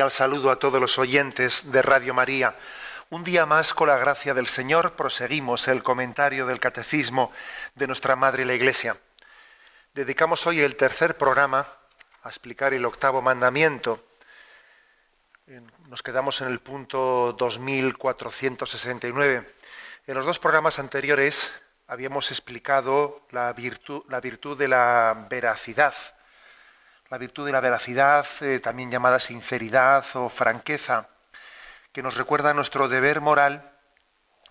Cordial saludo a todos los oyentes de Radio María. Un día más, con la gracia del Señor, proseguimos el comentario del Catecismo de nuestra Madre la Iglesia. Dedicamos hoy el tercer programa a explicar el octavo mandamiento. Nos quedamos en el punto 2469. En los dos programas anteriores habíamos explicado la virtud, la virtud de la veracidad la virtud de la veracidad, eh, también llamada sinceridad o franqueza, que nos recuerda nuestro deber moral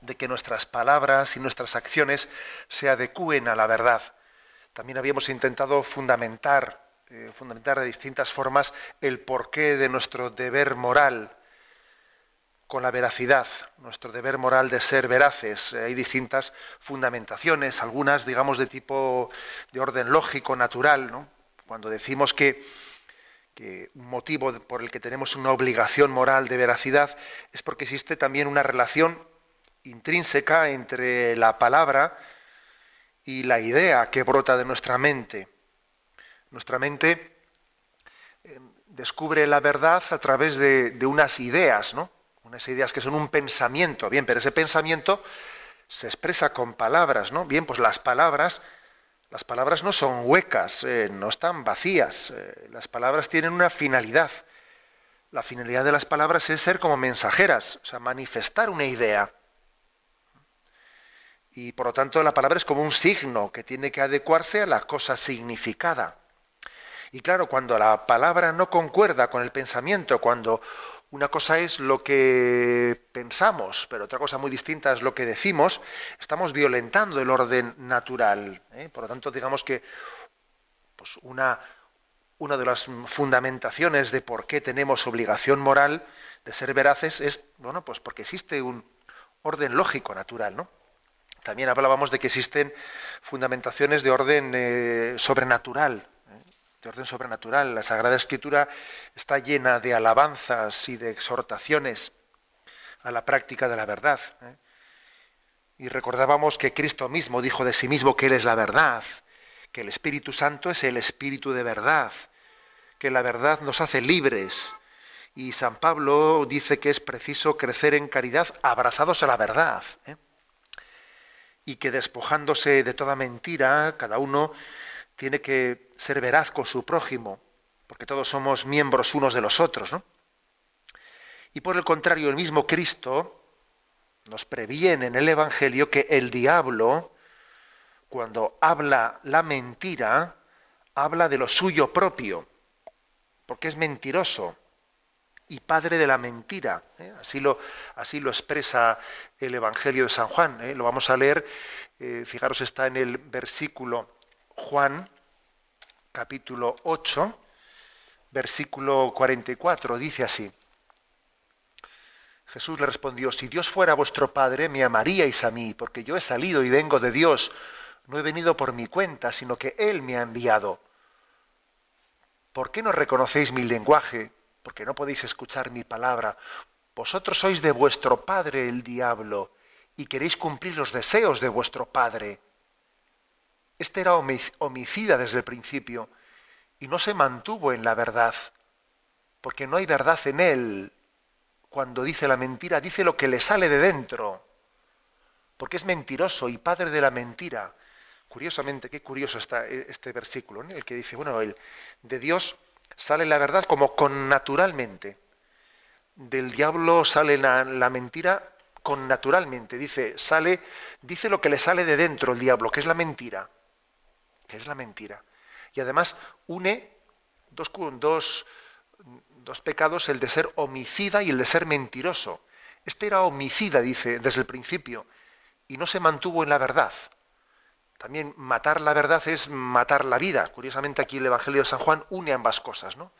de que nuestras palabras y nuestras acciones se adecúen a la verdad. También habíamos intentado fundamentar, eh, fundamentar de distintas formas el porqué de nuestro deber moral con la veracidad, nuestro deber moral de ser veraces. Hay distintas fundamentaciones, algunas, digamos, de tipo de orden lógico, natural, ¿no? Cuando decimos que, un motivo por el que tenemos una obligación moral de veracidad es porque existe también una relación intrínseca entre la palabra y la idea que brota de nuestra mente. Nuestra mente eh, descubre la verdad a través de, de, unas ideas, ¿no? Unas ideas que son un pensamiento, bien, pero ese pensamiento se expresa con palabras, ¿no? Bien, pues las palabras las palabras no son huecas, eh, no están vacías. Eh, las palabras tienen una finalidad. La finalidad de las palabras es ser como mensajeras, o sea, manifestar una idea. Y por lo tanto la palabra es como un signo que tiene que adecuarse a la cosa significada. Y claro, cuando la palabra no concuerda con el pensamiento, cuando una cosa es lo que pensamos, pero otra cosa muy distinta es lo que decimos. Estamos violentando el orden natural. ¿eh? Por lo tanto, digamos que pues una, una de las fundamentaciones de por qué tenemos obligación moral de ser veraces es, bueno, pues porque existe un orden lógico natural, ¿no? También hablábamos de que existen fundamentaciones de orden eh, sobrenatural, de orden sobrenatural. La Sagrada Escritura está llena de alabanzas y de exhortaciones a la práctica de la verdad. ¿eh? Y recordábamos que Cristo mismo dijo de sí mismo que Él es la verdad, que el Espíritu Santo es el Espíritu de verdad, que la verdad nos hace libres. Y San Pablo dice que es preciso crecer en caridad abrazados a la verdad. ¿eh? Y que despojándose de toda mentira, cada uno tiene que ser veraz con su prójimo, porque todos somos miembros unos de los otros, ¿no? Y por el contrario, el mismo Cristo nos previene en el Evangelio que el diablo, cuando habla la mentira, habla de lo suyo propio, porque es mentiroso y padre de la mentira. ¿eh? Así, lo, expresa el Evangelio de San Juan. ¿eh? Lo vamos a leer, eh, fijaros, está en el versículo Juan, capítulo 8, versículo 44, dice así. Jesús le respondió, si Dios fuera vuestro Padre, me amaríais a mí, porque yo he salido y vengo de Dios. No he venido por mi cuenta, sino que Él me ha enviado. ¿Por qué no reconocéis mi lenguaje? Porque no podéis escuchar mi palabra. Vosotros sois de vuestro Padre el diablo, y queréis cumplir los deseos de vuestro Padre. Este era homicida desde el principio y no se mantuvo en la verdad, porque no hay verdad en él. Cuando dice la mentira, dice lo que le sale de dentro, porque es mentiroso y padre de la mentira. Curiosamente, qué curioso está e, este versículo, el que dice, bueno, el, de Dios sale la verdad como con naturalmente. Del diablo sale la, la mentira con naturalmente. Dice, sale, dice lo que le sale de dentro el diablo, que es la mentira que es la mentira. Y además une, dos, dos, dos pecados, el de ser homicida y el de ser mentiroso. Este era homicida, dice, desde el principio, y no se mantuvo en la verdad. También matar la verdad es matar la vida. Curiosamente aquí el Evangelio de San Juan une ambas cosas, ¿no?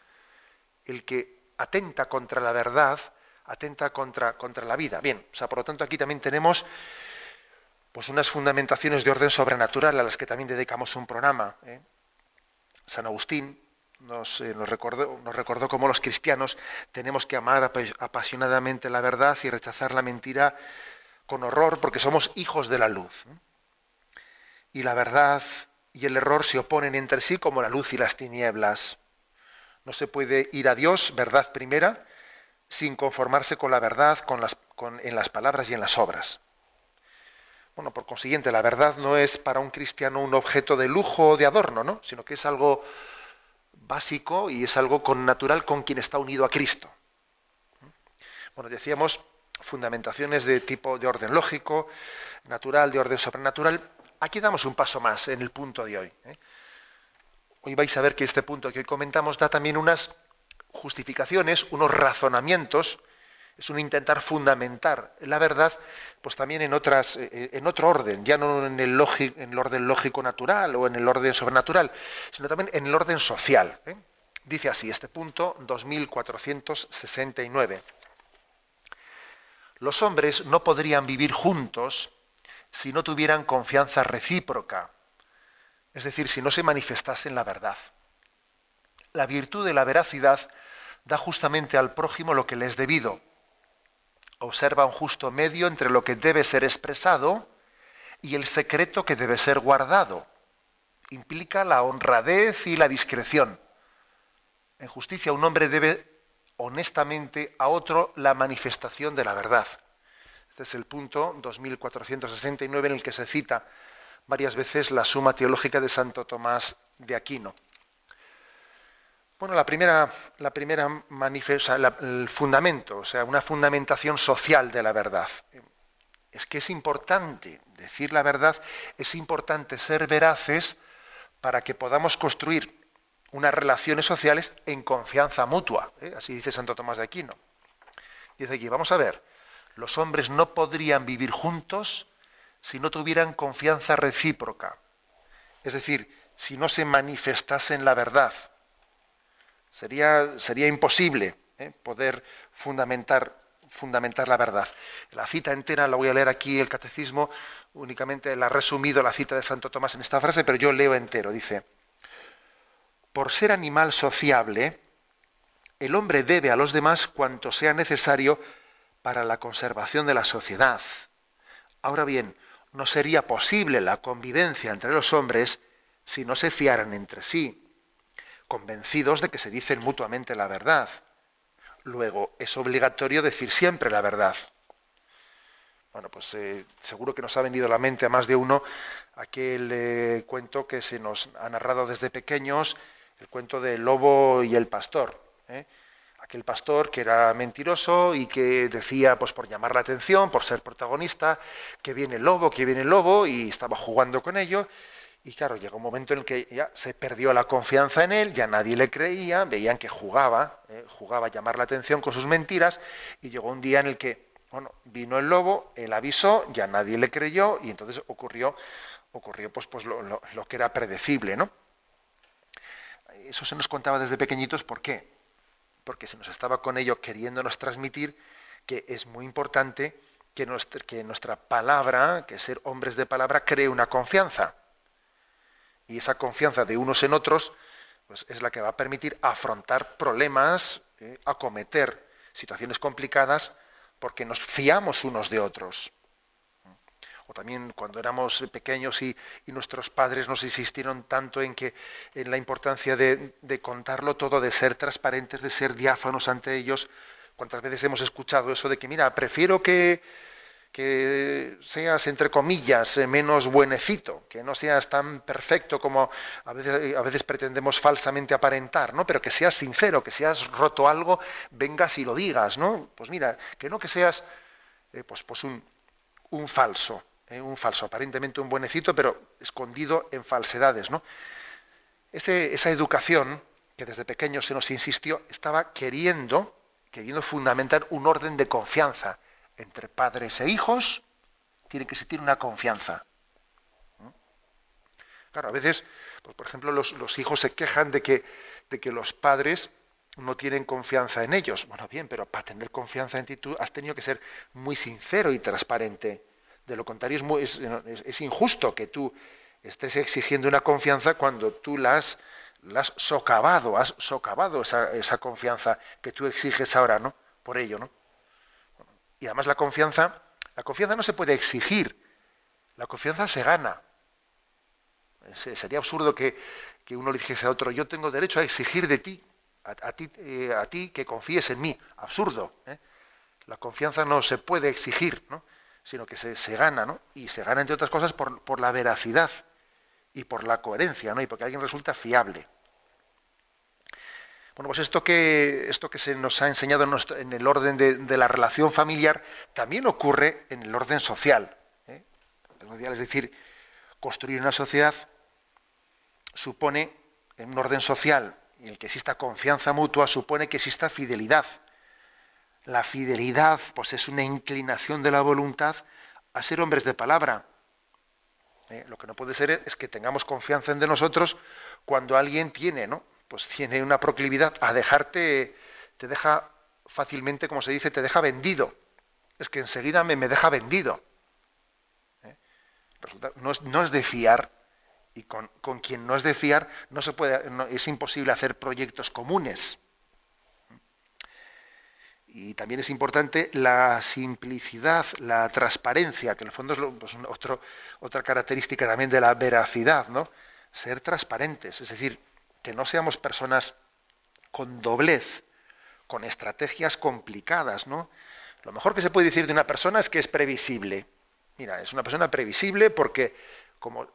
El que atenta contra la verdad, atenta contra, contra la vida. Bien, o sea, por lo tanto aquí también tenemos pues unas fundamentaciones de orden sobrenatural a las que también dedicamos un programa. ¿eh? San Agustín nos, eh, nos, recordó, cómo los cristianos tenemos que amar apasionadamente la verdad y rechazar la mentira con horror porque somos hijos de la luz y la verdad y el error se oponen entre sí como la luz y las tinieblas. No se puede ir a Dios, verdad primera, sin conformarse con la verdad con en las palabras y en las obras. Bueno, por consiguiente, la verdad no es para un cristiano un objeto de lujo o de adorno, ¿no? sino que es algo básico y es algo con natural con quien está unido a Cristo. Bueno, decíamos fundamentaciones de tipo de orden lógico, natural, de orden sobrenatural, Aquí damos un paso más en el punto de hoy. ¿eh? Hoy vais a ver que este punto que hoy comentamos da también unas justificaciones, unos razonamientos, es un intentar fundamentar la verdad, pues también en otras, eh, en otro orden, ya no en el, en el orden lógico natural o en el orden sobrenatural, sino también en el orden social. ¿eh? Dice así este punto 2469. Los hombres no podrían vivir juntos si no tuvieran confianza recíproca, es decir, si no se manifestasen la verdad. La virtud de la veracidad da justamente al prójimo lo que le es debido. Observa un justo medio entre lo que debe ser expresado y el secreto que debe ser guardado. Implica la honradez y la discreción. En justicia un hombre debe honestamente a otro la manifestación de la verdad. Este es el punto 2469 en el que se cita varias veces la suma teológica de Santo Tomás de Aquino. Bueno, la primera, la primera el fundamento, o sea, una fundamentación social de la verdad. Es que es importante decir la verdad, es importante ser veraces para que podamos construir unas relaciones sociales en confianza mutua. ¿eh? Así dice Santo Tomás de Aquino. Dice aquí, vamos a ver, los hombres no podrían vivir juntos si no tuvieran confianza recíproca. Es decir, si no se manifestasen la verdad. Sería, sería imposible ¿eh? poder fundamentar, fundamentar la verdad. La cita entera la voy a leer aquí, el catecismo, únicamente la ha resumido la cita de Santo Tomás en esta frase, pero yo leo entero. Dice, por ser animal sociable, el hombre debe a los demás cuanto sea necesario para la conservación de la sociedad. Ahora bien, no sería posible la convivencia entre los hombres si no se fiaran entre sí, convencidos de que se dicen mutuamente la verdad. Luego, es obligatorio decir siempre la verdad. Bueno, pues eh, seguro que nos ha venido a la mente a más de uno aquel eh, cuento que se nos ha narrado desde pequeños, el cuento del lobo y el pastor. ¿eh? aquel pastor que era mentiroso y que decía, pues por llamar la atención, por ser protagonista, que viene el lobo, que viene el lobo, y estaba jugando con ello. Y claro, llegó un momento en el que ya se perdió la confianza en él, ya nadie le creía, veían que jugaba, eh, jugaba a llamar la atención con sus mentiras, y llegó un día en el que, bueno, vino el lobo, él avisó, ya nadie le creyó, y entonces ocurrió, ocurrió pues, pues lo, que era predecible, ¿no? Eso se nos contaba desde pequeñitos, ¿por qué? porque se nos estaba con ello queriéndonos transmitir que es muy importante que que nuestra palabra, que ser hombres de palabra, cree una confianza. Y esa confianza de unos en otros pues, es la que va a permitir afrontar problemas, eh, acometer situaciones complicadas, porque nos fiamos unos de otros o también cuando éramos pequeños y, nuestros padres nos insistieron tanto en que en la importancia de, contarlo todo, de ser transparentes, de ser diáfanos ante ellos. ¿Cuántas veces hemos escuchado eso de que, mira, prefiero que, que seas, entre comillas, menos buenecito, que no seas tan perfecto como a veces, pretendemos falsamente aparentar, ¿no? Pero que seas sincero, que seas roto algo, vengas y lo digas, ¿no? Pues mira, que no que seas eh, pues, pues un, un falso. ¿eh? un falso, aparentemente un buenecito, pero escondido en falsedades. ¿no? esa educación que desde pequeño se nos insistió, estaba queriendo, queriendo fundamentar un orden de confianza entre padres e hijos. Tiene que existir una confianza. Claro, a veces, pues, por ejemplo, los, hijos se quejan de que, de que los padres no tienen confianza en ellos. Bueno, bien, pero para tener confianza en ti tú has tenido que ser muy sincero y transparente. De lo contrario, es, es, injusto que tú estés exigiendo una confianza cuando tú la has, socavado, has socavado esa, esa, confianza que tú exiges ahora, ¿no? Por ello, ¿no? Y además la confianza, la confianza no se puede exigir, la confianza se gana. Sería absurdo que, uno le dijese a otro, yo tengo derecho a exigir de ti, a, ti, eh, a ti que confíes en mí. Absurdo. ¿eh? La confianza no se puede exigir, ¿no? sino que se, se, gana, ¿no? y se gana, entre otras cosas, por, por, la veracidad y por la coherencia, ¿no? y porque alguien resulta fiable. Pues esto que, esto que se nos ha enseñado en, el orden de, la relación familiar también ocurre en el orden social. ¿eh? Es decir, construir una sociedad supone, en un orden social en el que exista confianza mutua, supone que exista fidelidad. La fidelidad pues, es una inclinación de la voluntad a ser hombres de palabra. ¿Eh? Lo que no puede ser es que tengamos confianza en de nosotros cuando alguien tiene, ¿no? Pues tiene una proclividad a dejarte, te deja fácilmente, como se dice, te deja vendido. Es que enseguida me, me deja vendido. ¿Eh? no, es, no es de fiar y con, quien no es de fiar no se puede, es imposible hacer proyectos comunes. Y también es importante la simplicidad, la transparencia, que en el fondo es pues, otra característica también de la veracidad, ¿no? Ser transparentes, es decir, que no seamos personas con doblez, con estrategias complicadas, ¿no? Lo mejor que se puede decir de una persona es que es previsible. Mira, es una persona previsible porque como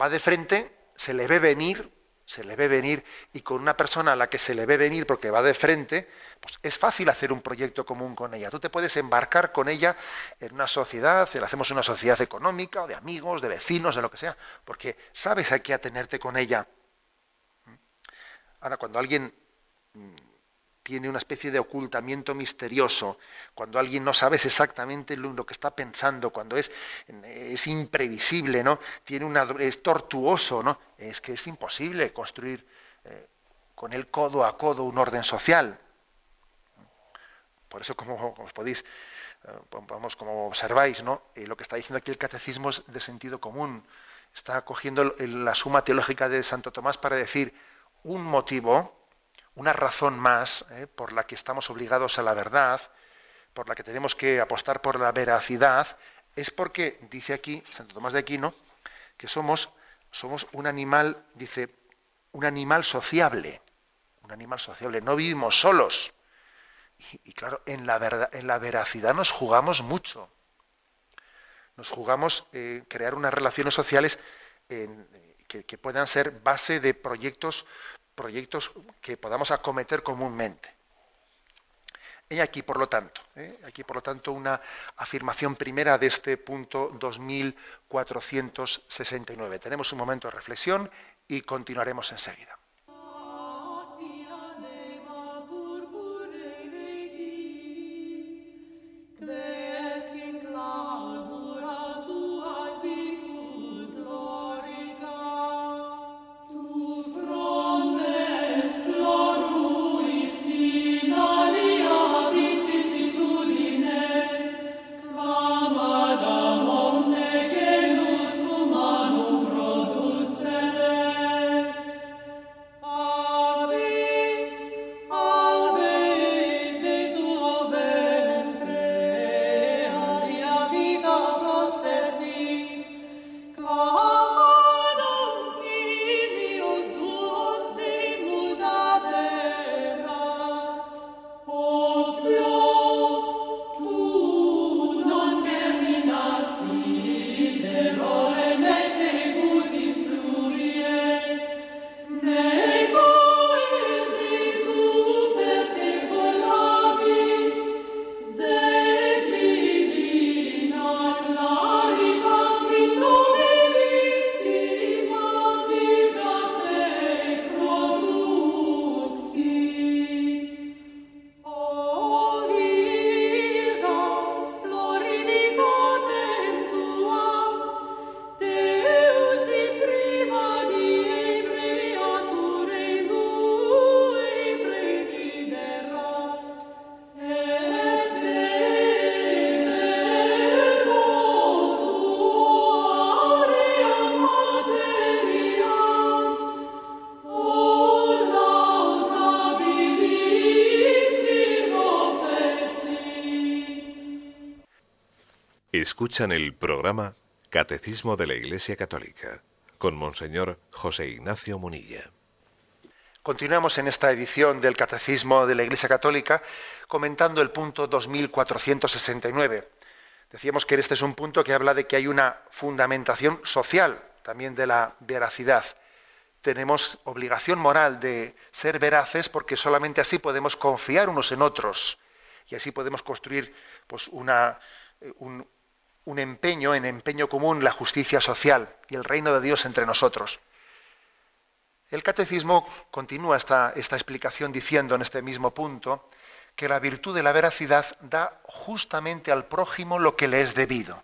va de frente, se le ve venir, se le ve venir, y con una persona a la que se le ve venir porque va de frente, pues es fácil hacer un proyecto común con ella. Tú te puedes embarcar con ella en una sociedad, hacemos una sociedad económica, o de amigos, de vecinos, de lo que sea, porque sabes a qué atenerte con ella. Ahora, cuando alguien tiene una especie de ocultamiento misterioso, cuando alguien no sabes exactamente lo, que está pensando, cuando es, imprevisible, ¿no? Tiene una, es tortuoso, ¿no? Es que es imposible construir eh, con él codo a codo un orden social. Por eso, como os podéis, eh, vamos, como observáis, ¿no? Eh, lo que está diciendo aquí el catecismo es de sentido común. Está cogiendo la suma teológica de Santo Tomás para decir un motivo, una razón más ¿eh? por la que estamos obligados a la verdad, por la que tenemos que apostar por la veracidad, es porque, dice aquí Santo Tomás de Aquino, que somos, somos un animal, dice, un animal sociable, un animal sociable, no vivimos solos. Y, claro, en la, verdad, en la veracidad nos jugamos mucho. Nos jugamos eh, crear unas relaciones sociales que, que, puedan ser base de proyectos proyectos que podamos acometer comúnmente. Y aquí, por lo tanto, ¿eh? aquí, por lo tanto, una afirmación primera de este punto 2469. Tenemos un momento de reflexión y continuaremos enseguida. Escuchan el programa Catecismo de la Iglesia Católica con Monseñor José Ignacio Munilla. Continuamos en esta edición del Catecismo de la Iglesia Católica comentando el punto 2469. Decíamos que este es un punto que habla de que hay una fundamentación social también de la veracidad. Tenemos obligación moral de ser veraces porque solamente así podemos confiar unos en otros y así podemos construir pues, una, eh, un, un empeño, en empeño común, la justicia social y el reino de Dios entre nosotros. El catecismo continúa esta, explicación diciendo en este mismo punto que la virtud de la veracidad da justamente al prójimo lo que le es debido.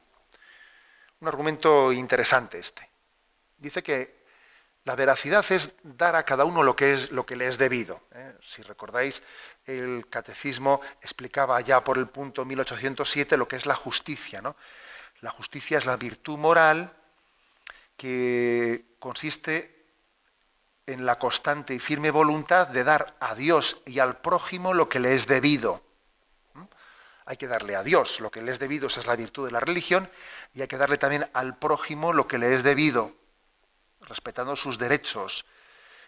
Un argumento interesante este. Dice que la veracidad es dar a cada uno lo que, es, lo que le es debido. ¿eh? Si recordáis, el catecismo explicaba ya por el punto 1807 lo que es la justicia. ¿no? La justicia es la virtud moral que consiste en la constante y firme voluntad de dar a Dios y al prójimo lo que le es debido. ¿Mm? Hay que darle a Dios lo que le es debido, esa es la virtud de la religión, y hay que darle también al prójimo lo que le es debido, respetando sus derechos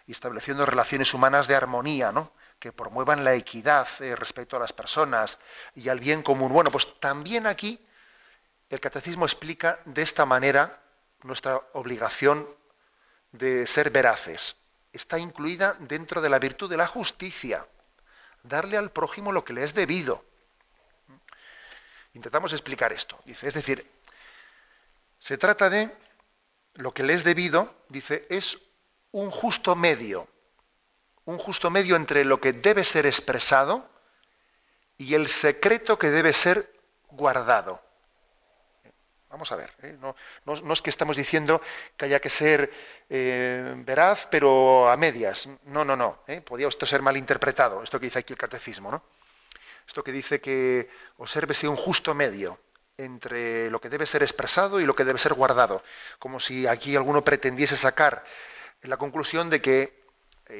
y estableciendo relaciones humanas de armonía, ¿no? que promuevan la equidad eh, respecto a las personas y al bien común. Bueno, pues también aquí el catecismo explica de esta manera nuestra obligación de ser veraces. Está incluida dentro de la virtud de la justicia, darle al prójimo lo que le es debido. Intentamos explicar esto. Dice, es decir, se trata de lo que le es debido, dice, es un justo medio, un justo medio entre lo que debe ser expresado y el secreto que debe ser guardado. Vamos a ver, ¿eh? no, es que estamos diciendo que haya que ser eh, veraz, pero a medias. No, no, no. ¿eh? Podría esto ser malinterpretado, esto que dice aquí el catecismo. ¿no? Esto que dice que obsérvese un justo medio entre lo que debe ser expresado y lo que debe ser guardado. Como si aquí alguno pretendiese sacar la conclusión de que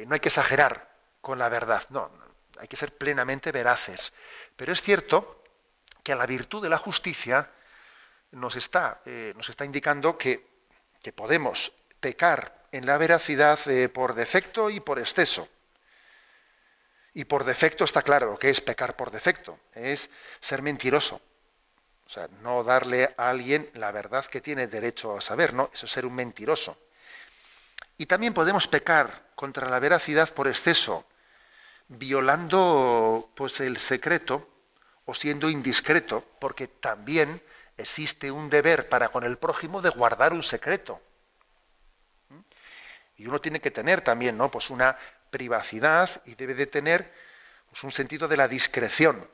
no hay que exagerar con la verdad. No, hay que ser plenamente veraces. Pero es cierto que a la virtud de la justicia, nos está, eh, nos está indicando que, podemos pecar en la veracidad eh, por defecto y por exceso. Y por defecto está claro lo que es pecar por defecto, es ser mentiroso. O sea, no darle a alguien la verdad que tiene derecho a saber, ¿no? Eso es ser un mentiroso. Y también podemos pecar contra la veracidad por exceso, violando pues el secreto o siendo indiscreto, porque también existe un deber para con el prójimo de guardar un secreto. ¿Mm? Y uno tiene que tener también ¿no? pues una privacidad y debe de tener pues, un sentido de la discreción.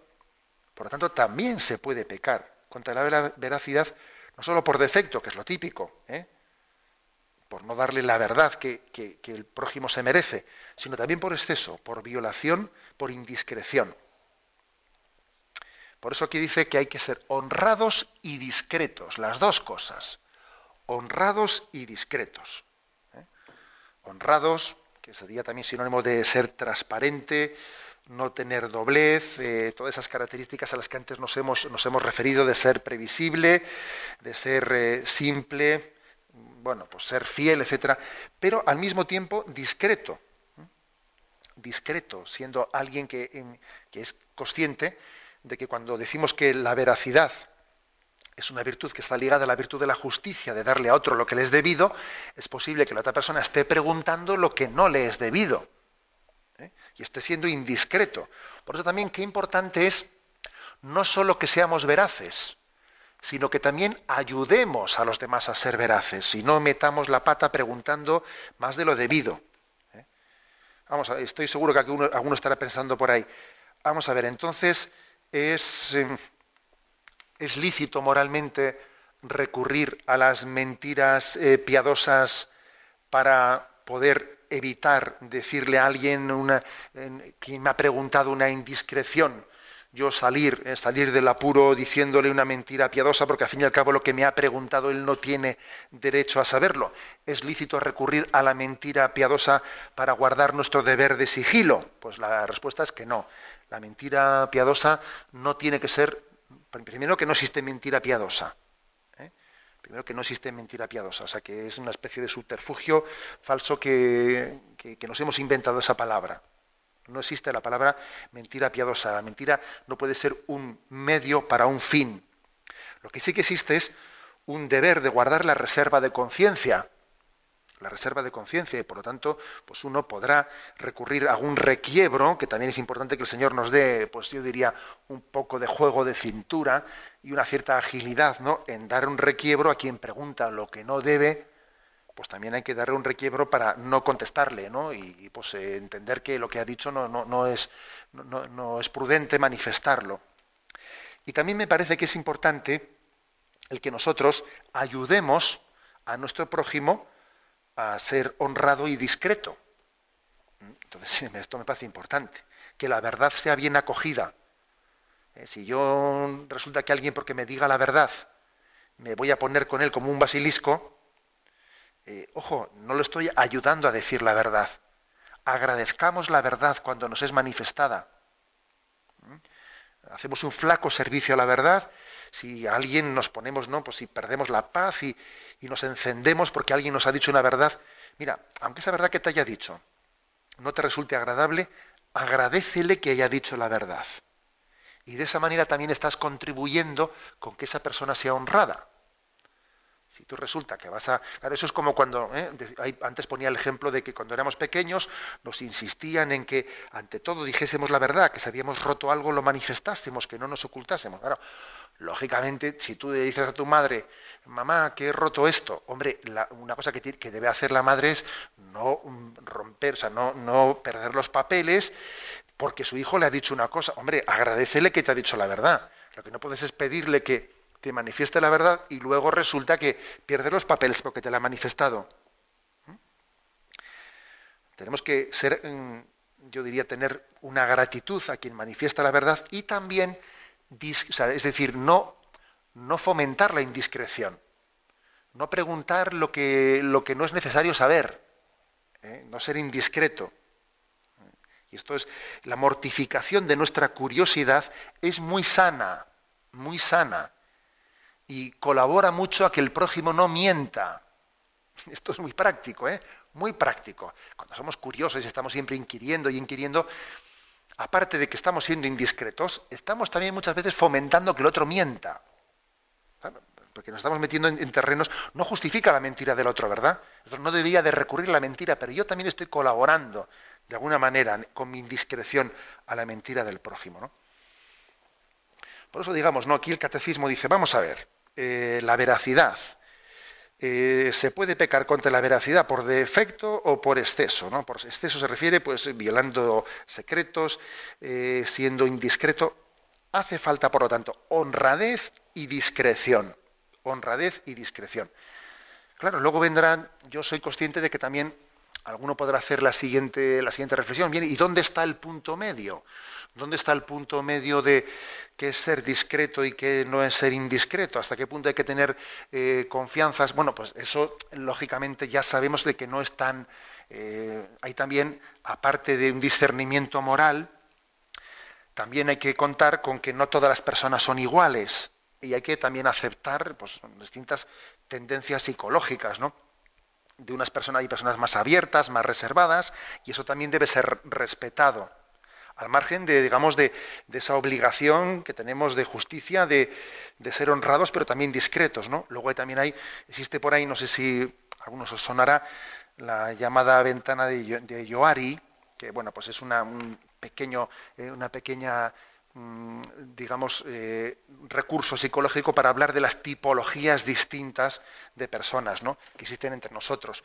Por lo tanto, también se puede pecar contra la veracidad, no solo por defecto, que es lo típico, ¿eh? por no darle la verdad que, que el prójimo se merece, sino también por exceso, por violación, por indiscreción. Por eso aquí dice que hay que ser honrados y discretos, las dos cosas. Honrados y discretos. ¿eh? Honrados, que sería también sinónimo de ser transparente, no tener doblez, eh, todas esas características a las que antes nos hemos, referido de ser previsible, de ser eh, simple, bueno, pues ser fiel, etcétera, pero al mismo tiempo discreto. Discreto, siendo alguien que es consciente de que cuando decimos que la veracidad es una virtud que está ligada a la virtud de la justicia, de darle a otro lo que le es debido, es posible que la otra persona esté preguntando lo que no le es debido ¿eh? y esté siendo indiscreto. Por eso también qué importante es no solo que seamos veraces, sino que también ayudemos a los demás a ser veraces y no metamos la pata preguntando más de lo debido. ¿eh? Vamos, estoy seguro que alguno estará pensando por ahí. Vamos a ver, entonces, es, eh, es lícito moralmente recurrir a las mentiras eh, piadosas para poder evitar decirle a alguien una, que me ha preguntado una indiscreción, yo salir, eh, salir del apuro diciéndole una mentira piadosa, porque al fin y al cabo lo que me ha preguntado él no tiene derecho a saberlo. ¿Es lícito recurrir a la mentira piadosa para guardar nuestro deber de sigilo? Pues la respuesta es que no. La mentira piadosa no tiene que ser Primero que no existe mentira piadosa. ¿eh? Primero que no existe mentira piadosa, o sea que es una especie de subterfugio falso que, que nos hemos inventado esa palabra. No existe la palabra mentira piadosa. La mentira no puede ser un medio para un fin. Lo que sí que existe es un deber de guardar la reserva de conciencia. La reserva de conciencia, y por lo tanto, pues uno podrá recurrir a un requiebro, que también es importante que el Señor nos dé, pues yo diría, un poco de juego de cintura y una cierta agilidad, ¿no? En dar un requiebro a quien pregunta lo que no debe, pues también hay que darle un requiebro para no contestarle, ¿no? Y, pues eh, entender que lo que ha dicho no, no, es, no, es prudente manifestarlo. Y también me parece que es importante el que nosotros ayudemos a nuestro prójimo a ser honrado y discreto. Entonces, esto me parece importante, que la verdad sea bien acogida. Eh, si yo resulta que alguien porque me diga la verdad me voy a poner con él como un basilisco, eh, ojo, no lo estoy ayudando a decir la verdad. Agradezcamos la verdad cuando nos es manifestada. ¿Mm? Hacemos un flaco servicio a la verdad si alguien nos ponemos, ¿no? Pues si perdemos la paz y, y nos encendemos porque alguien nos ha dicho una verdad. Mira, aunque esa verdad que te haya dicho no te resulte agradable, agradecele que haya dicho la verdad. Y de esa manera también estás contribuyendo con que esa persona sea honrada. Si tú resulta que vas a... Claro, eso es como cuando... ¿eh? Antes ponía el ejemplo de que cuando éramos pequeños nos insistían en que ante todo dijésemos la verdad, que si habíamos roto algo lo manifestásemos, que no nos ocultásemos. Claro, lógicamente, si tú le dices a tu madre, mamá, que he roto esto, hombre, una cosa que, que, debe hacer la madre es no romper, o sea, no, no perder los papeles porque su hijo le ha dicho una cosa. Hombre, agradecele que te ha dicho la verdad. Lo que no puedes es pedirle que te manifieste la verdad y luego resulta que pierde los papeles porque te la ha manifestado. ¿Mm? Tenemos que ser, mm, yo diría, tener una gratitud a quien manifiesta la verdad y también, es decir, no, no fomentar la indiscreción, no preguntar lo que, lo que no es necesario saber, ¿eh? no ser indiscreto. Y esto es, la mortificación de nuestra curiosidad es muy sana, muy sana y colabora mucho a que el prójimo no mienta. Esto es muy práctico, ¿eh? Muy práctico. Cuando somos curiosos y estamos siempre inquiriendo y inquiriendo, aparte de que estamos siendo indiscretos, estamos también muchas veces fomentando que el otro mienta. Porque nos estamos metiendo en, terrenos, no justifica la mentira del otro, ¿verdad? no debería de recurrir a la mentira, pero yo también estoy colaborando de alguna manera con mi indiscreción a la mentira del prójimo. ¿no? Por eso digamos, no, aquí el catecismo dice, vamos a ver, eh, la veracidad. Eh, se puede pecar contra la veracidad por defecto o por exceso. ¿no? Por exceso se refiere, pues, violando secretos, eh, siendo indiscreto. Hace falta, por lo tanto, honradez y discreción. Honradez y discreción. Claro, luego vendrán, yo soy consciente de que también alguno podrá hacer la siguiente, la siguiente reflexión. Bien, ¿y dónde está el punto medio? ¿Dónde está el punto medio de qué es ser discreto y qué no es ser indiscreto? ¿Hasta qué punto hay que tener eh, confianzas? Bueno, pues eso lógicamente ya sabemos de que no es tan... Eh, hay también, aparte de un discernimiento moral, también hay que contar con que no todas las personas son iguales y hay que también aceptar pues, distintas tendencias psicológicas, ¿no? De unas personas hay personas más abiertas, más reservadas, y eso también debe ser respetado al margen de, digamos, de, esa obligación que tenemos de justicia, de, ser honrados, pero también discretos, ¿no? Luego también hay, existe por ahí, no sé si a algunos os sonará, la llamada ventana de, de Yoari, que bueno, pues es una, un pequeño, eh, una pequeña digamos, eh, recurso psicológico para hablar de las tipologías distintas de personas que existen entre nosotros.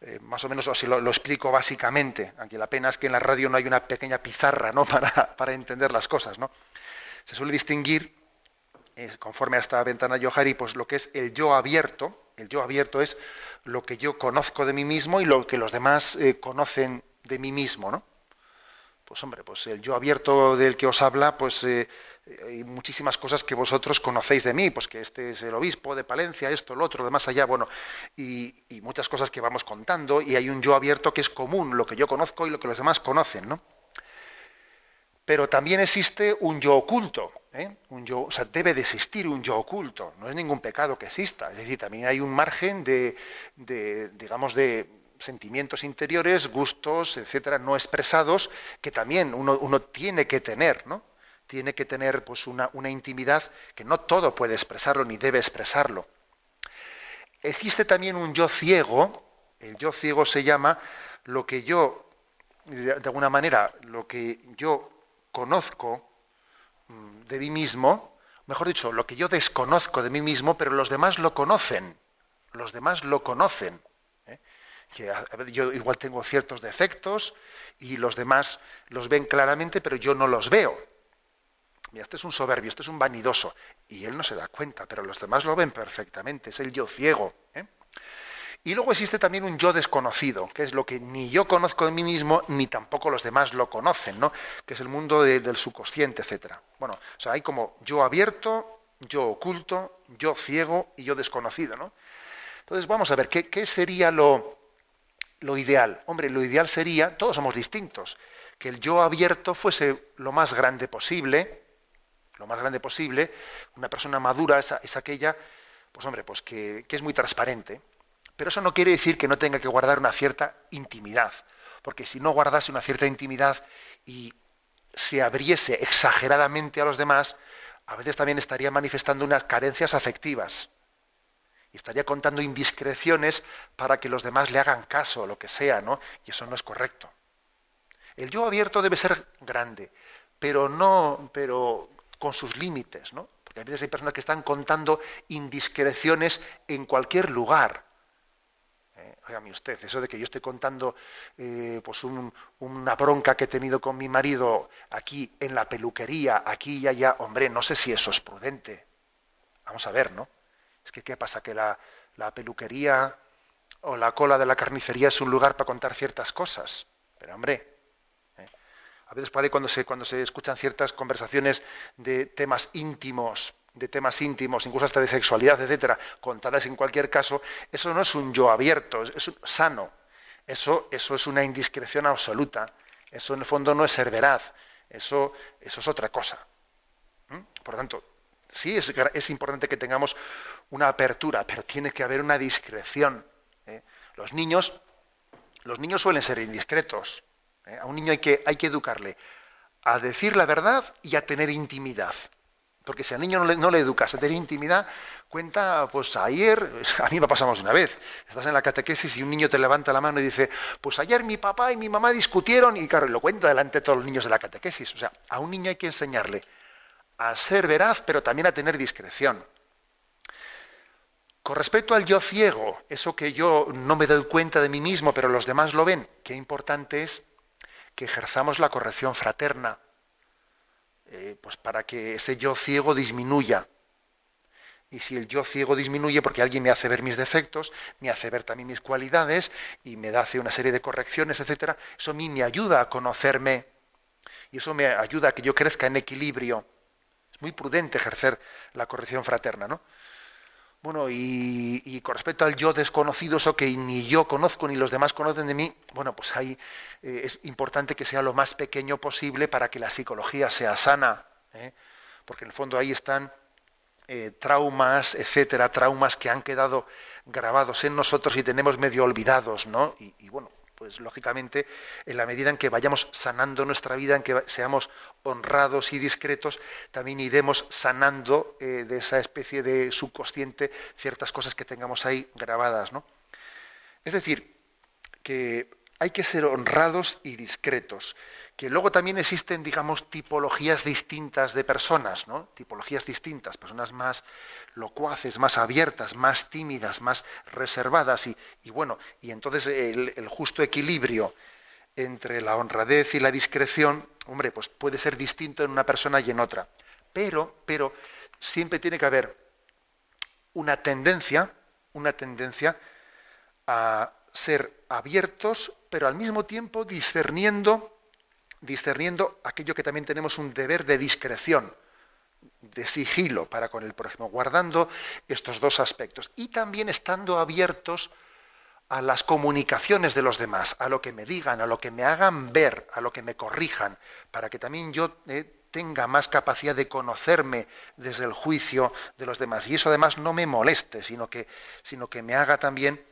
Eh, más o menos así lo, explico básicamente, aunque la pena es que en la radio no hay una pequeña pizarra para, entender las cosas. ¿no? Se suele distinguir, eh, conforme a esta ventana Yohari, pues lo que es el yo abierto. El yo abierto es lo que yo conozco de mí mismo y lo que los demás conocen de mí mismo. Pues hombre, pues el yo abierto del que os habla, pues hay muchísimas cosas que vosotros conocéis de mí, pues que este es el obispo de Palencia, esto, lo otro, de más allá, bueno, y, muchas cosas que vamos contando, y hay un yo abierto que es común, lo que yo conozco y lo que los demás conocen, ¿no? Pero también existe un yo oculto, ¿eh? un yo, o sea, debe de existir un yo oculto, no es ningún pecado que exista, es decir, también hay un margen de digamos, de sentimientos interiores, gustos, etcétera, no expresados, que también uno, tiene que tener, ¿no? Tiene que tener pues una, una intimidad que no todo puede expresarlo ni debe expresarlo. Existe también un yo ciego, el yo ciego se llama lo que yo, de alguna manera, lo que yo conozco mm, de mí mismo, mejor dicho, lo que yo desconozco de mí mismo, pero los demás lo conocen. Los demás lo conocen. Que yo igual tengo ciertos defectos y los demás los ven claramente, pero yo no los veo. Mira, este es un soberbio, este es un vanidoso. Y él no se da cuenta, pero los demás lo ven perfectamente. Es el yo ciego. ¿eh? Y luego existe también un yo desconocido, que es lo que ni yo conozco de mí mismo, ni tampoco los demás lo conocen, ¿no? Que es el mundo del subconsciente, etcétera. Bueno, o sea, hay como yo abierto, yo oculto, yo ciego y yo desconocido, ¿no? Entonces vamos a ver, ¿qué, qué sería lo, lo ideal? Hombre, lo ideal sería, todos somos distintos, que el yo abierto fuese lo más grande posible, lo más grande posible, una persona madura es, aquella, pues hombre, pues que, que es muy transparente, pero eso no quiere decir que no tenga que guardar una cierta intimidad, porque si no guardase una cierta intimidad y se abriese exageradamente a los demás, a veces también estaría manifestando unas carencias afectivas. Y estaría contando indiscreciones para que los demás le hagan caso, lo que sea, ¿no? Y eso no es correcto. El yo abierto debe ser grande, pero no, pero con sus límites, ¿no? Porque a veces hay personas que están contando indiscreciones en cualquier lugar Óigame usted, eso de que yo estoy contando eh, pues una bronca que he tenido con mi marido aquí en la peluquería, aquí y allá, hombre, no sé si eso es prudente. Vamos a ver, ¿no? Es que, ¿qué pasa? Que la, peluquería o la cola de la carnicería es un lugar para contar ciertas cosas. Pero, hombre, ¿eh? a veces por ahí cuando se, cuando se escuchan ciertas conversaciones de temas íntimos, de temas íntimos, incluso hasta de sexualidad, etcétera, contadas en cualquier caso, eso no es un yo abierto, es, sano. Eso, eso es una indiscreción absoluta. Eso en el fondo no es ser veraz. Eso, eso es otra cosa. ¿Mm? Por lo tanto, sí es, importante que tengamos una apertura, pero tiene que haber una discreción. ¿eh? Los niños, los niños suelen ser indiscretos. ¿eh? A un niño hay que, hay que educarle a decir la verdad y a tener intimidad. Porque si al niño no le, educas a tener intimidad, cuenta, pues ayer, a mí me pasamos una vez, estás en la catequesis y un niño te levanta la mano y dice, pues ayer mi papá y mi mamá discutieron, y claro, lo cuenta delante de todos los niños de la catequesis. O sea, a un niño hay que enseñarle a ser veraz, pero también a tener discreción. Con respecto al yo ciego, eso que yo no me doy cuenta de mí mismo, pero los demás lo ven, qué importante es que ejerzamos la corrección fraterna eh, pues para que ese yo ciego disminuya. Y si el yo ciego disminuye porque alguien me hace ver mis defectos, me hace ver también mis cualidades y me hace una serie de correcciones, etcétera, eso a mí me ayuda a conocerme y eso me ayuda a que yo crezca en equilibrio. Muy prudente ejercer la corrección fraterna, ¿no? Bueno, y, con respecto al yo desconocido, eso que ni yo conozco ni los demás conocen de mí, bueno, pues ahí eh, es importante que sea lo más pequeño posible para que la psicología sea sana, ¿eh? porque en el fondo ahí están eh, traumas, etcétera, traumas que han quedado grabados en nosotros y tenemos medio olvidados, ¿no? y bueno, pues lógicamente, en la medida en que vayamos sanando nuestra vida, en que seamos honrados y discretos, también iremos sanando eh, de esa especie de subconsciente ciertas cosas que tengamos ahí grabadas. ¿no? Es decir, que hay que ser honrados y discretos que luego también existen, digamos, tipologías distintas de personas, ¿no? Tipologías distintas, personas más locuaces, más abiertas, más tímidas, más reservadas y, bueno, y entonces el, justo equilibrio entre la honradez y la discreción, hombre, pues puede ser distinto en una persona y en otra. Pero, pero siempre tiene que haber una tendencia, una tendencia a ser abiertos, pero al mismo tiempo discerniendo discerniendo aquello que también tenemos un deber de discreción, de sigilo para con el prójimo, guardando estos dos aspectos y también estando abiertos a las comunicaciones de los demás, a lo que me digan, a lo que me hagan ver, a lo que me corrijan, para que también yo eh, tenga más capacidad de conocerme desde el juicio de los demás. Y eso además no me moleste, sino que, sino que me haga también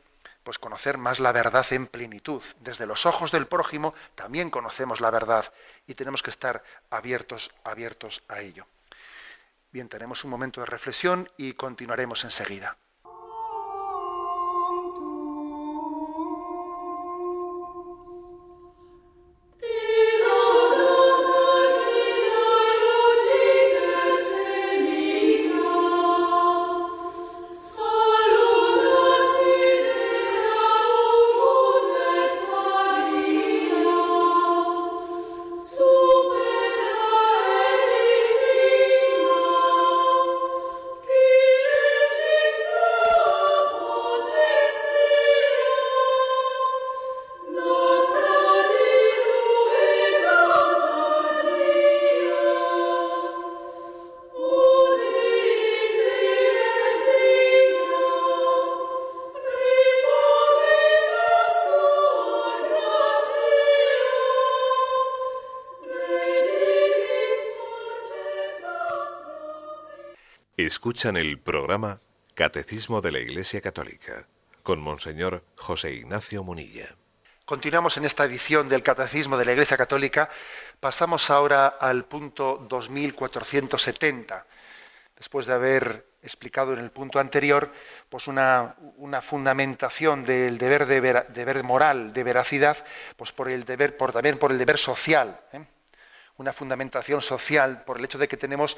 pues conocer más la verdad en plenitud. Desde los ojos del prójimo también conocemos la verdad y tenemos que estar abiertos, abiertos a ello. Bien, tenemos un momento de reflexión y continuaremos enseguida. Escuchan el programa Catecismo de la Iglesia Católica con Monseñor José Ignacio Munilla. Continuamos en esta edición del Catecismo de la Iglesia Católica. Pasamos ahora al punto 2470. Después de haber explicado en el punto anterior pues una, una fundamentación del deber, de deber moral, de veracidad, pues por el deber, por, también por el deber social. ¿eh? Una fundamentación social por el hecho de que tenemos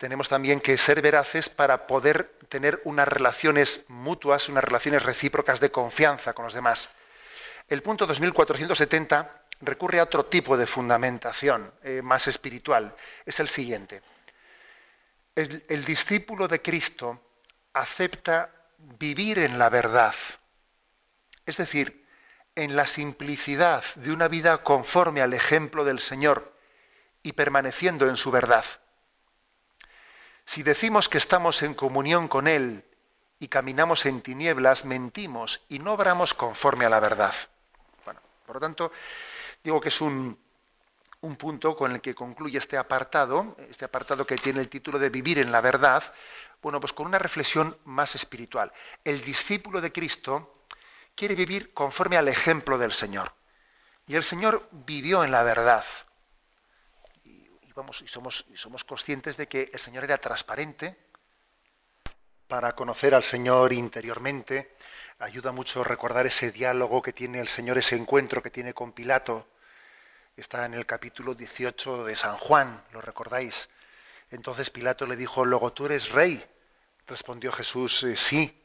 tenemos también que ser veraces para poder tener unas relaciones mutuas, unas relaciones recíprocas de confianza con los demás. El punto 2470 recurre a otro tipo de fundamentación eh, más espiritual. Es el siguiente. el discípulo de Cristo acepta vivir en la verdad, es decir, en la simplicidad de una vida conforme al ejemplo del Señor y permaneciendo en su verdad. Si decimos que estamos en comunión con Él y caminamos en tinieblas, mentimos y no obramos conforme a la verdad. Bueno, por lo tanto, digo que es un, un punto con el que concluye este apartado, este apartado que tiene el título de Vivir en la verdad, bueno, pues con una reflexión más espiritual. El discípulo de Cristo quiere vivir conforme al ejemplo del Señor. Y el Señor vivió en la verdad y, somos, y somos conscientes de que el Señor era transparente para conocer al Señor interiormente. Ayuda mucho recordar ese diálogo que tiene el Señor, ese encuentro que tiene con Pilato. Está en el capítulo 18 de San Juan, ¿lo recordáis? Entonces Pilato le dijo, luego tú eres rey. Respondió Jesús, eh, sí.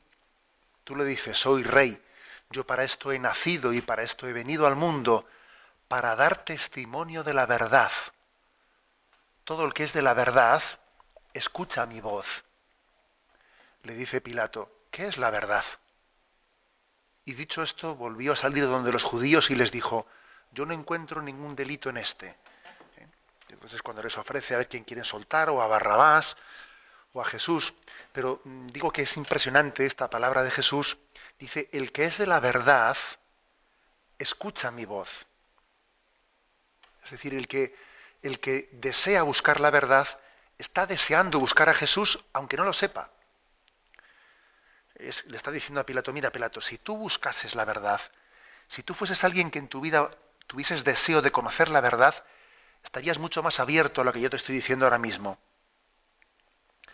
Tú le dices, soy rey. Yo para esto he nacido y para esto he venido al mundo, para dar testimonio de la verdad todo el que es de la verdad, escucha mi voz. Le dice Pilato, ¿qué es la verdad? Y dicho esto, volvió a salir donde los judíos y les dijo, yo no encuentro ningún delito en este. ¿Eh? Entonces cuando les ofrece a ver quién quiere soltar, o a Barrabás, o a Jesús, pero mm, digo que es impresionante esta palabra de Jesús, dice, el que es de la verdad, escucha mi voz. Es decir, el que el que desea buscar la verdad está deseando buscar a Jesús aunque no lo sepa. le está diciendo a Pilato, mira Pilato, si tú buscases la verdad, si tú fueses alguien que en tu vida tuvieses deseo de conocer la verdad, estarías mucho más abierto a lo que yo te estoy diciendo ahora mismo.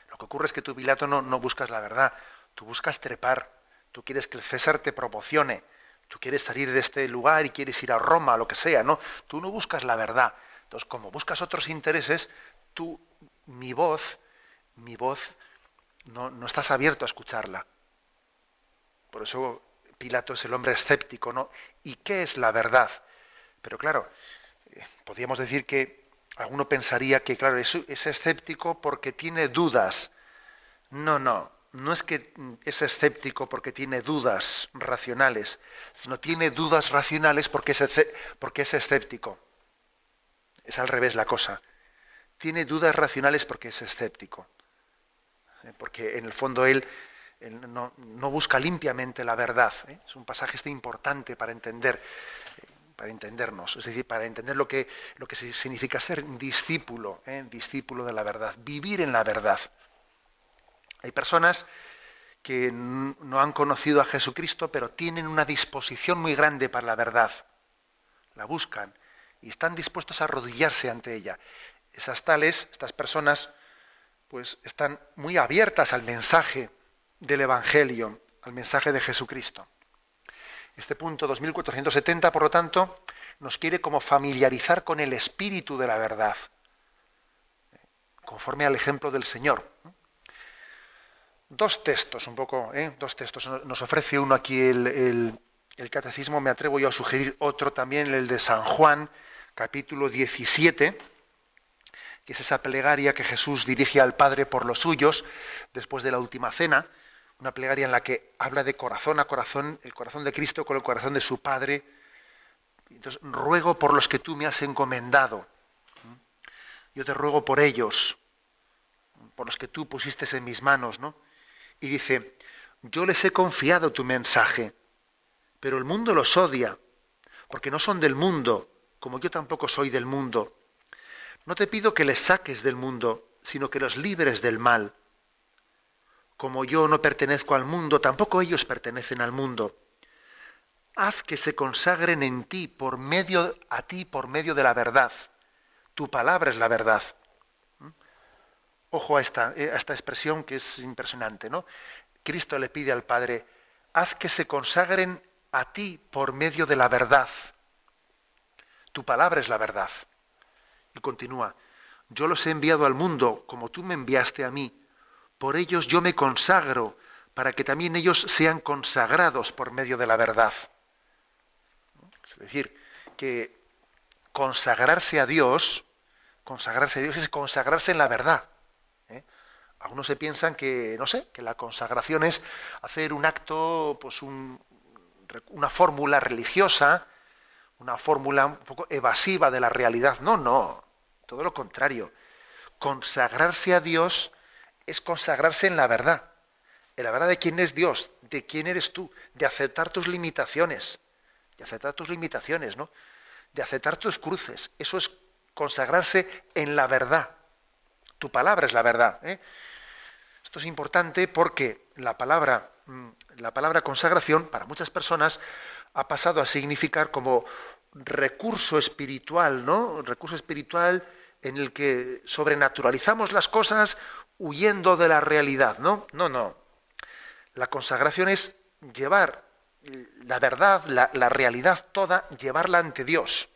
Lo que ocurre es que tú, Pilato, no, buscas la verdad, tú buscas trepar, tú quieres que el César te promocione, tú quieres salir de este lugar y quieres ir a Roma, lo que sea, ¿no? Tú no buscas la verdad, entonces, como buscas otros intereses, tú, mi voz, mi voz, no, no estás abierto a escucharla. Por eso Pilato es el hombre escéptico, ¿no? ¿Y qué es la verdad? Pero claro, eh, podríamos decir que alguno pensaría que, claro, es, es, escéptico porque tiene dudas. No, no, no es que es escéptico porque tiene dudas racionales, sino tiene dudas racionales porque es, porque es escéptico. Es al revés la cosa. Tiene dudas racionales porque es escéptico. ¿eh? Porque en el fondo él, no, busca limpiamente la verdad. ¿eh? Es un pasaje este importante para entender. para entendernos, es decir, para entender lo que, lo que significa ser discípulo, ¿eh? discípulo de la verdad, vivir en la verdad. Hay personas que no han conocido a Jesucristo, pero tienen una disposición muy grande para la verdad. La buscan y están dispuestos a arrodillarse ante ella. Esas tales, estas personas, pues están muy abiertas al mensaje del Evangelio, al mensaje de Jesucristo. Este punto 2470, por lo tanto, nos quiere como familiarizar con el espíritu de la verdad, conforme al ejemplo del Señor. Dos textos, un poco, ¿eh? dos textos. Nos ofrece uno aquí el, el, catecismo, me atrevo yo a sugerir otro también, el de San Juan, capítulo 17, que es esa plegaria que Jesús dirige al Padre por los suyos después de la última cena una plegaria en la que habla de corazón a corazón, el corazón de Cristo con el corazón de su Padre. Entonces, ruego por los que tú me has encomendado. Yo te ruego por ellos, por los que tú pusiste en mis manos, ¿no? Y dice, yo les he confiado tu mensaje, pero el mundo los odia, porque no son del mundo, como yo tampoco soy del mundo. No te pido que les saques del mundo, sino que los libres del mal como yo no pertenezco al mundo, tampoco ellos pertenecen al mundo. Haz que se consagren en ti por medio a ti por medio de la verdad. Tu palabra es la verdad. ¿Mm? Ojo a esta, eh, a esta expresión que es impresionante, ¿no? Cristo le pide al Padre, haz que se consagren a ti por medio de la verdad. Tu palabra es la verdad. Y continúa, yo los he enviado al mundo como tú me enviaste a mí por ellos yo me consagro, para que también ellos sean consagrados por medio de la verdad. Es decir, que consagrarse a Dios, consagrarse a Dios es consagrarse en la verdad. ¿eh? Algunos se piensan que, no sé, que la consagración es hacer un acto, pues una fórmula religiosa, una fórmula un poco evasiva de la realidad. No, no, todo lo contrario. Consagrarse a Dios es consagrarse en la verdad, en la verdad de quién es Dios, de quién eres tú, de aceptar tus limitaciones, de aceptar tus limitaciones, ¿no? De aceptar tus cruces. Eso es consagrarse en la verdad. Tu palabra es la verdad. ¿eh? Esto es importante porque la palabra, mm, la palabra consagración para muchas personas ha pasado a significar como recurso espiritual, ¿no? Recurso espiritual en el que sobrenaturalizamos las cosas huyendo de la realidad, ¿no? No, no. La consagración es llevar la verdad, la, realidad toda, llevarla ante Dios.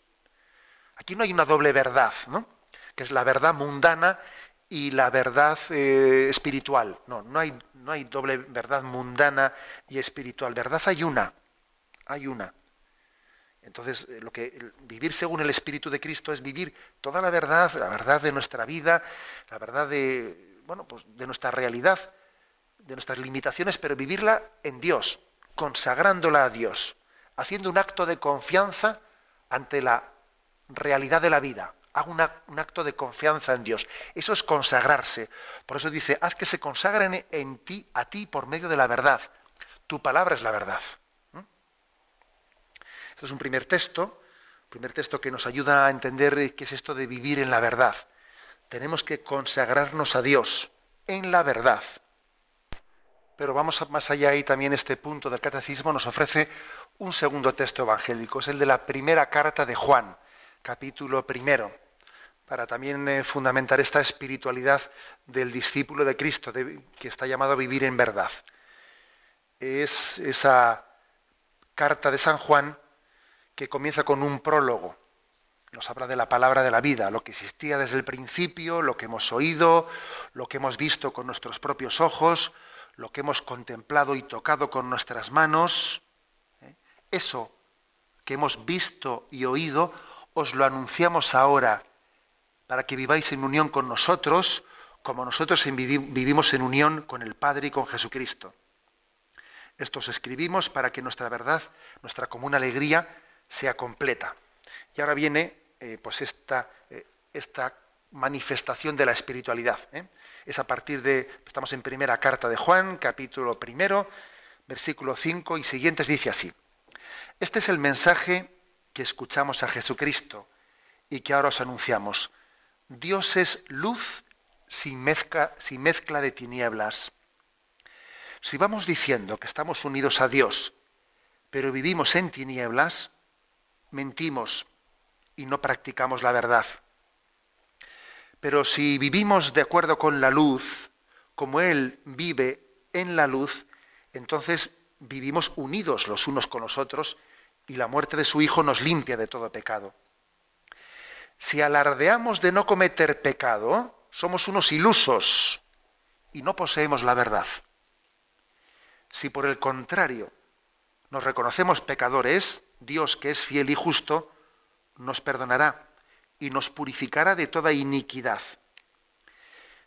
Aquí no hay una doble verdad, ¿no? Que es la verdad mundana y la verdad eh, espiritual. No, no hay, no hay doble verdad mundana y espiritual. Verdad hay una, hay una. Entonces, eh, lo que vivir según el Espíritu de Cristo es vivir toda la verdad, la verdad de nuestra vida, la verdad de bueno, pues de nuestra realidad, de nuestras limitaciones, pero vivirla en Dios, consagrándola a Dios, haciendo un acto de confianza ante la realidad de la vida. Hago un acto de confianza en Dios. Eso es consagrarse. Por eso dice, haz que se consagren en ti, a ti, por medio de la verdad. Tu palabra es la verdad. Este es un primer texto, primer texto que nos ayuda a entender qué es esto de vivir en la verdad tenemos que consagrarnos a Dios en la verdad. Pero vamos más allá y también este punto del catecismo nos ofrece un segundo texto evangélico, es el de la primera carta de Juan, capítulo primero, para también eh, fundamentar esta espiritualidad del discípulo de Cristo, que está llamado a vivir en verdad. Es esa carta de San Juan que comienza con un prólogo nos habla de la palabra de la vida, lo que existía desde el principio, lo que hemos oído, lo que hemos visto con nuestros propios ojos, lo que hemos contemplado y tocado con nuestras manos. ¿eh? Eso que hemos visto y oído, os lo anunciamos ahora, para que viváis en unión con nosotros, como nosotros vivimos en unión con el Padre y con Jesucristo. Esto os escribimos para que nuestra verdad, nuestra común alegría, sea completa. Y ahora viene eh, pues esta, eh, esta, manifestación de la espiritualidad. ¿eh? Es a partir de, estamos en primera carta de Juan, capítulo primero, versículo 5 y siguientes, dice así. Este es el mensaje que escuchamos a Jesucristo y que ahora os anunciamos. Dios es luz sin sin mezcla de tinieblas. Si vamos diciendo que estamos unidos a Dios, pero vivimos en tinieblas, mentimos y no practicamos la verdad. Pero si vivimos de acuerdo con la luz, como Él vive en la luz, entonces vivimos unidos los unos con los otros y la muerte de su Hijo nos limpia de todo pecado. Si alardeamos de no cometer pecado, somos unos ilusos y no poseemos la verdad. Si por el contrario nos reconocemos pecadores, Dios que es fiel y justo, nos perdonará y nos purificará de toda iniquidad.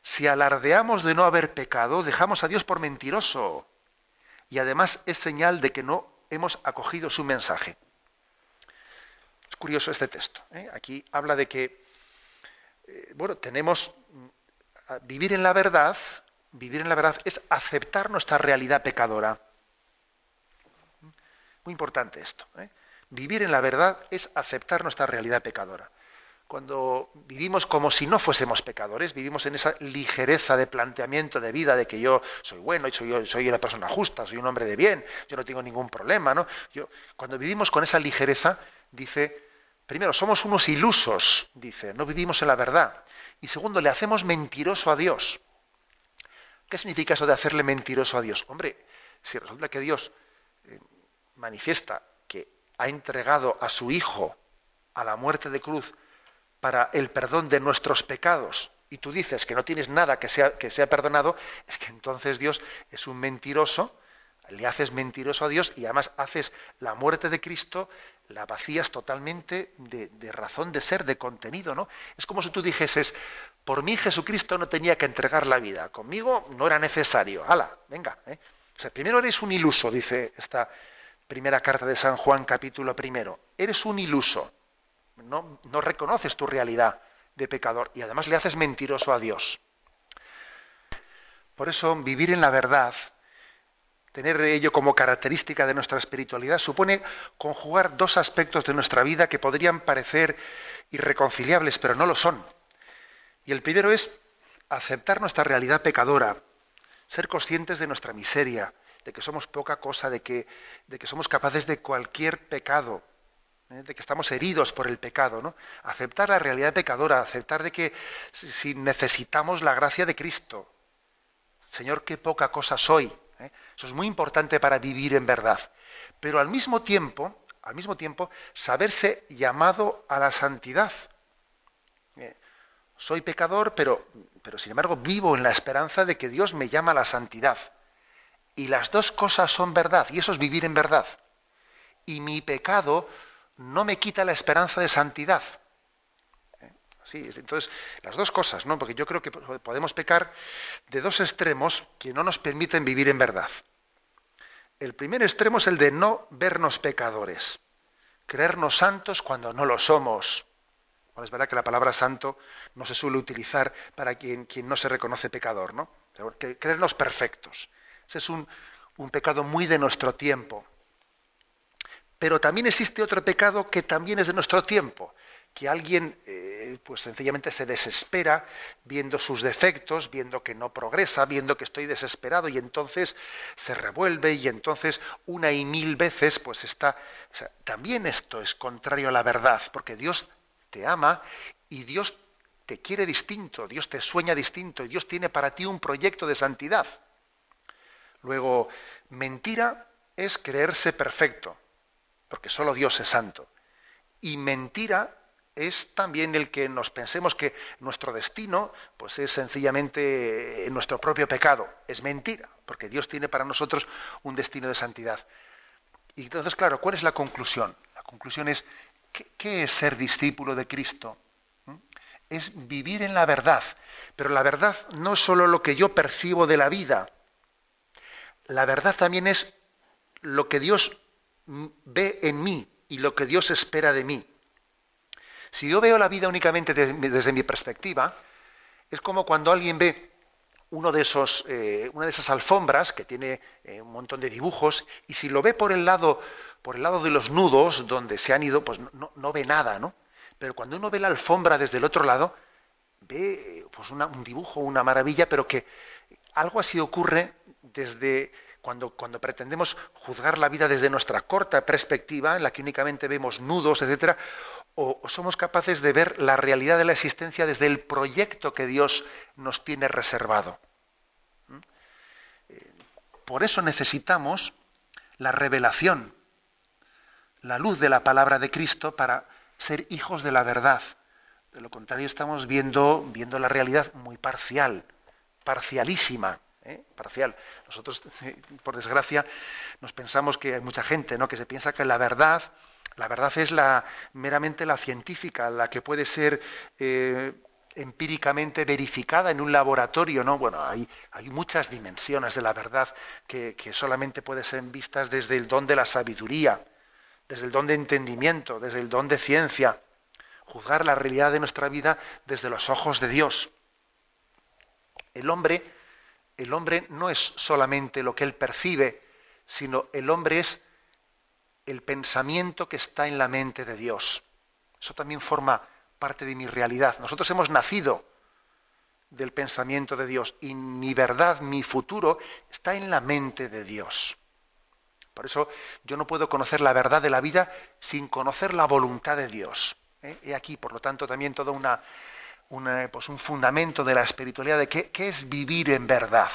Si alardeamos de no haber pecado, dejamos a Dios por mentiroso y además es señal de que no hemos acogido su mensaje. Es curioso este texto. ¿eh? Aquí habla de que, eh, bueno, tenemos mm, vivir en la verdad, vivir en la verdad es aceptar nuestra realidad pecadora. Muy importante esto. ¿eh? Vivir en la verdad es aceptar nuestra realidad pecadora. Cuando vivimos como si no fuésemos pecadores, vivimos en esa ligereza de planteamiento de vida de que yo soy bueno soy, soy una persona justa, soy un hombre de bien, yo no tengo ningún problema, ¿no? Yo, cuando vivimos con esa ligereza, dice, primero, somos unos ilusos, dice, no vivimos en la verdad. Y segundo, le hacemos mentiroso a Dios. ¿Qué significa eso de hacerle mentiroso a Dios? Hombre, si resulta que Dios eh, manifiesta ha entregado a su Hijo a la muerte de cruz para el perdón de nuestros pecados, y tú dices que no tienes nada que sea, que sea perdonado, es que entonces Dios es un mentiroso, le haces mentiroso a Dios y además haces la muerte de Cristo, la vacías totalmente de, razón de ser, de contenido, ¿no? Es como si tú dijeses, por mí Jesucristo no tenía que entregar la vida, conmigo no era necesario, hala, venga. ¿eh? O sea, primero eres un iluso, dice esta, Primera carta de San Juan, capítulo primero. Eres un iluso. No, no reconoces tu realidad de pecador y además le haces mentiroso a Dios. Por eso vivir en la verdad, tener ello como característica de nuestra espiritualidad, supone conjugar dos aspectos de nuestra vida que podrían parecer irreconciliables, pero no lo son. Y el primero es aceptar nuestra realidad pecadora, ser conscientes de nuestra miseria, de que somos poca cosa, de que, de que somos capaces de cualquier pecado, ¿eh? de que estamos heridos por el pecado, ¿no? Aceptar la realidad pecadora, aceptar de que si necesitamos la gracia de Cristo, Señor, qué poca cosa soy. ¿eh? Eso es muy importante para vivir en verdad. Pero al mismo tiempo, al mismo tiempo, saberse llamado a la santidad. ¿eh? soy pecador, pero, pero sin embargo vivo en la esperanza de que Dios me llama a la santidad. Y las dos cosas son verdad, y eso es vivir en verdad. Y mi pecado no me quita la esperanza de santidad. ¿Eh? Sí, entonces, las dos cosas, ¿no? Porque yo creo que podemos pecar de dos extremos que no nos permiten vivir en verdad. El primer extremo es el de no vernos pecadores, creernos santos cuando no lo somos. Bueno, es verdad que la palabra santo no se suele utilizar para quien, no se reconoce pecador, ¿no? Creernos perfectos. Ese es un, pecado muy de nuestro tiempo. Pero también existe otro pecado que también es de nuestro tiempo, que alguien eh, pues sencillamente se desespera viendo sus defectos, viendo que no progresa, viendo que estoy desesperado y entonces se revuelve y entonces una y mil veces pues está... también esto es contrario a la verdad, porque Dios te ama y Dios te quiere distinto, Dios te sueña distinto y Dios tiene para ti un proyecto de santidad. Luego, mentira es creerse perfecto, porque solo Dios es santo. Y mentira es también el que nos pensemos que nuestro destino pues es sencillamente nuestro propio pecado. Es mentira, porque Dios tiene para nosotros un destino de santidad. Y entonces, claro, ¿cuál es la conclusión? La conclusión es, ¿qué, es ser discípulo de Cristo? ¿Mm? Es vivir en la verdad. Pero la verdad no es solo lo que yo percibo de la vida, la verdad también es lo que Dios ve en mí y lo que Dios espera de mí. Si yo veo la vida únicamente desde, mi perspectiva, es como cuando alguien ve uno de esos, eh, una de esas alfombras que tiene eh, un montón de dibujos y si lo ve por el lado por el lado de los nudos, donde se han ido, pues no, ve nada, ¿no? Pero cuando uno ve la alfombra desde el otro lado, ve pues un dibujo, una maravilla, pero que algo así ocurre desde cuando, cuando pretendemos juzgar la vida desde nuestra corta perspectiva, en la que únicamente vemos nudos, etcétera, o, somos capaces de ver la realidad de la existencia desde el proyecto que Dios nos tiene reservado. ¿Mm? Eh, por eso necesitamos la revelación, la luz de la palabra de Cristo para ser hijos de la verdad. De lo contrario estamos viendo, viendo la realidad muy parcial, parcialísima. ¿Eh? parcial. Nosotros, por desgracia, nos pensamos que hay mucha gente ¿no? que se piensa que la verdad la verdad es la, meramente la científica, la que puede ser eh, empíricamente verificada en un laboratorio, ¿no? Bueno, hay, hay muchas dimensiones de la verdad que, solamente pueden ser vistas desde el don de la sabiduría, desde el don de entendimiento, desde el don de ciencia. Juzgar la realidad de nuestra vida desde los ojos de Dios. El hombre, el hombre no es solamente lo que él percibe, sino el hombre es el pensamiento que está en la mente de Dios. Eso también forma parte de mi realidad. Nosotros hemos nacido del pensamiento de Dios y mi verdad, mi futuro está en la mente de Dios. Por eso yo no puedo conocer la verdad de la vida sin conocer la voluntad de Dios. ¿eh? He aquí, por lo tanto, también todo una, pues un fundamento de la espiritualidad de qué es vivir en verdad.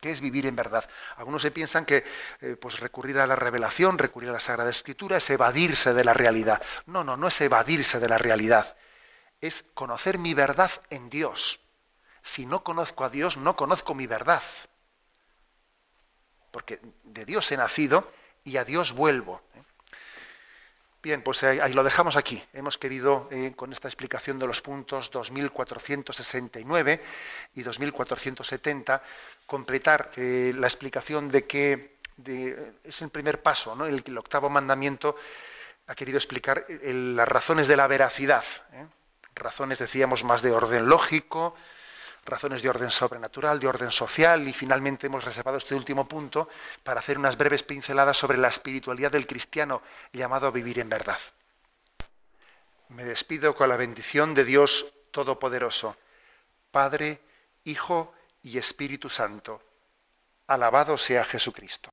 ¿Qué es vivir en verdad? Algunos se piensan que eh, pues recurrir a la revelación, recurrir a la Sagrada Escritura es evadirse de la realidad. No, no, no es evadirse de la realidad. Es conocer mi verdad en Dios. Si no conozco a Dios, no conozco mi verdad. Porque de Dios he nacido y a Dios vuelvo. ¿Eh? Bien, pues ahí, lo dejamos aquí. Hemos querido, eh, con esta explicación de los puntos 2469 y 2470, completar eh, la explicación de que es el primer paso, ¿no? el, el, octavo mandamiento ha querido explicar eh, las razones de la veracidad. Razones, decíamos, más de orden lógico, razones de orden sobrenatural, de orden social y finalmente hemos reservado este último punto para hacer unas breves pinceladas sobre la espiritualidad del cristiano llamado a vivir en verdad. Me despido con la bendición de Dios Todopoderoso, Padre, Hijo y Espíritu Santo. Alabado sea Jesucristo.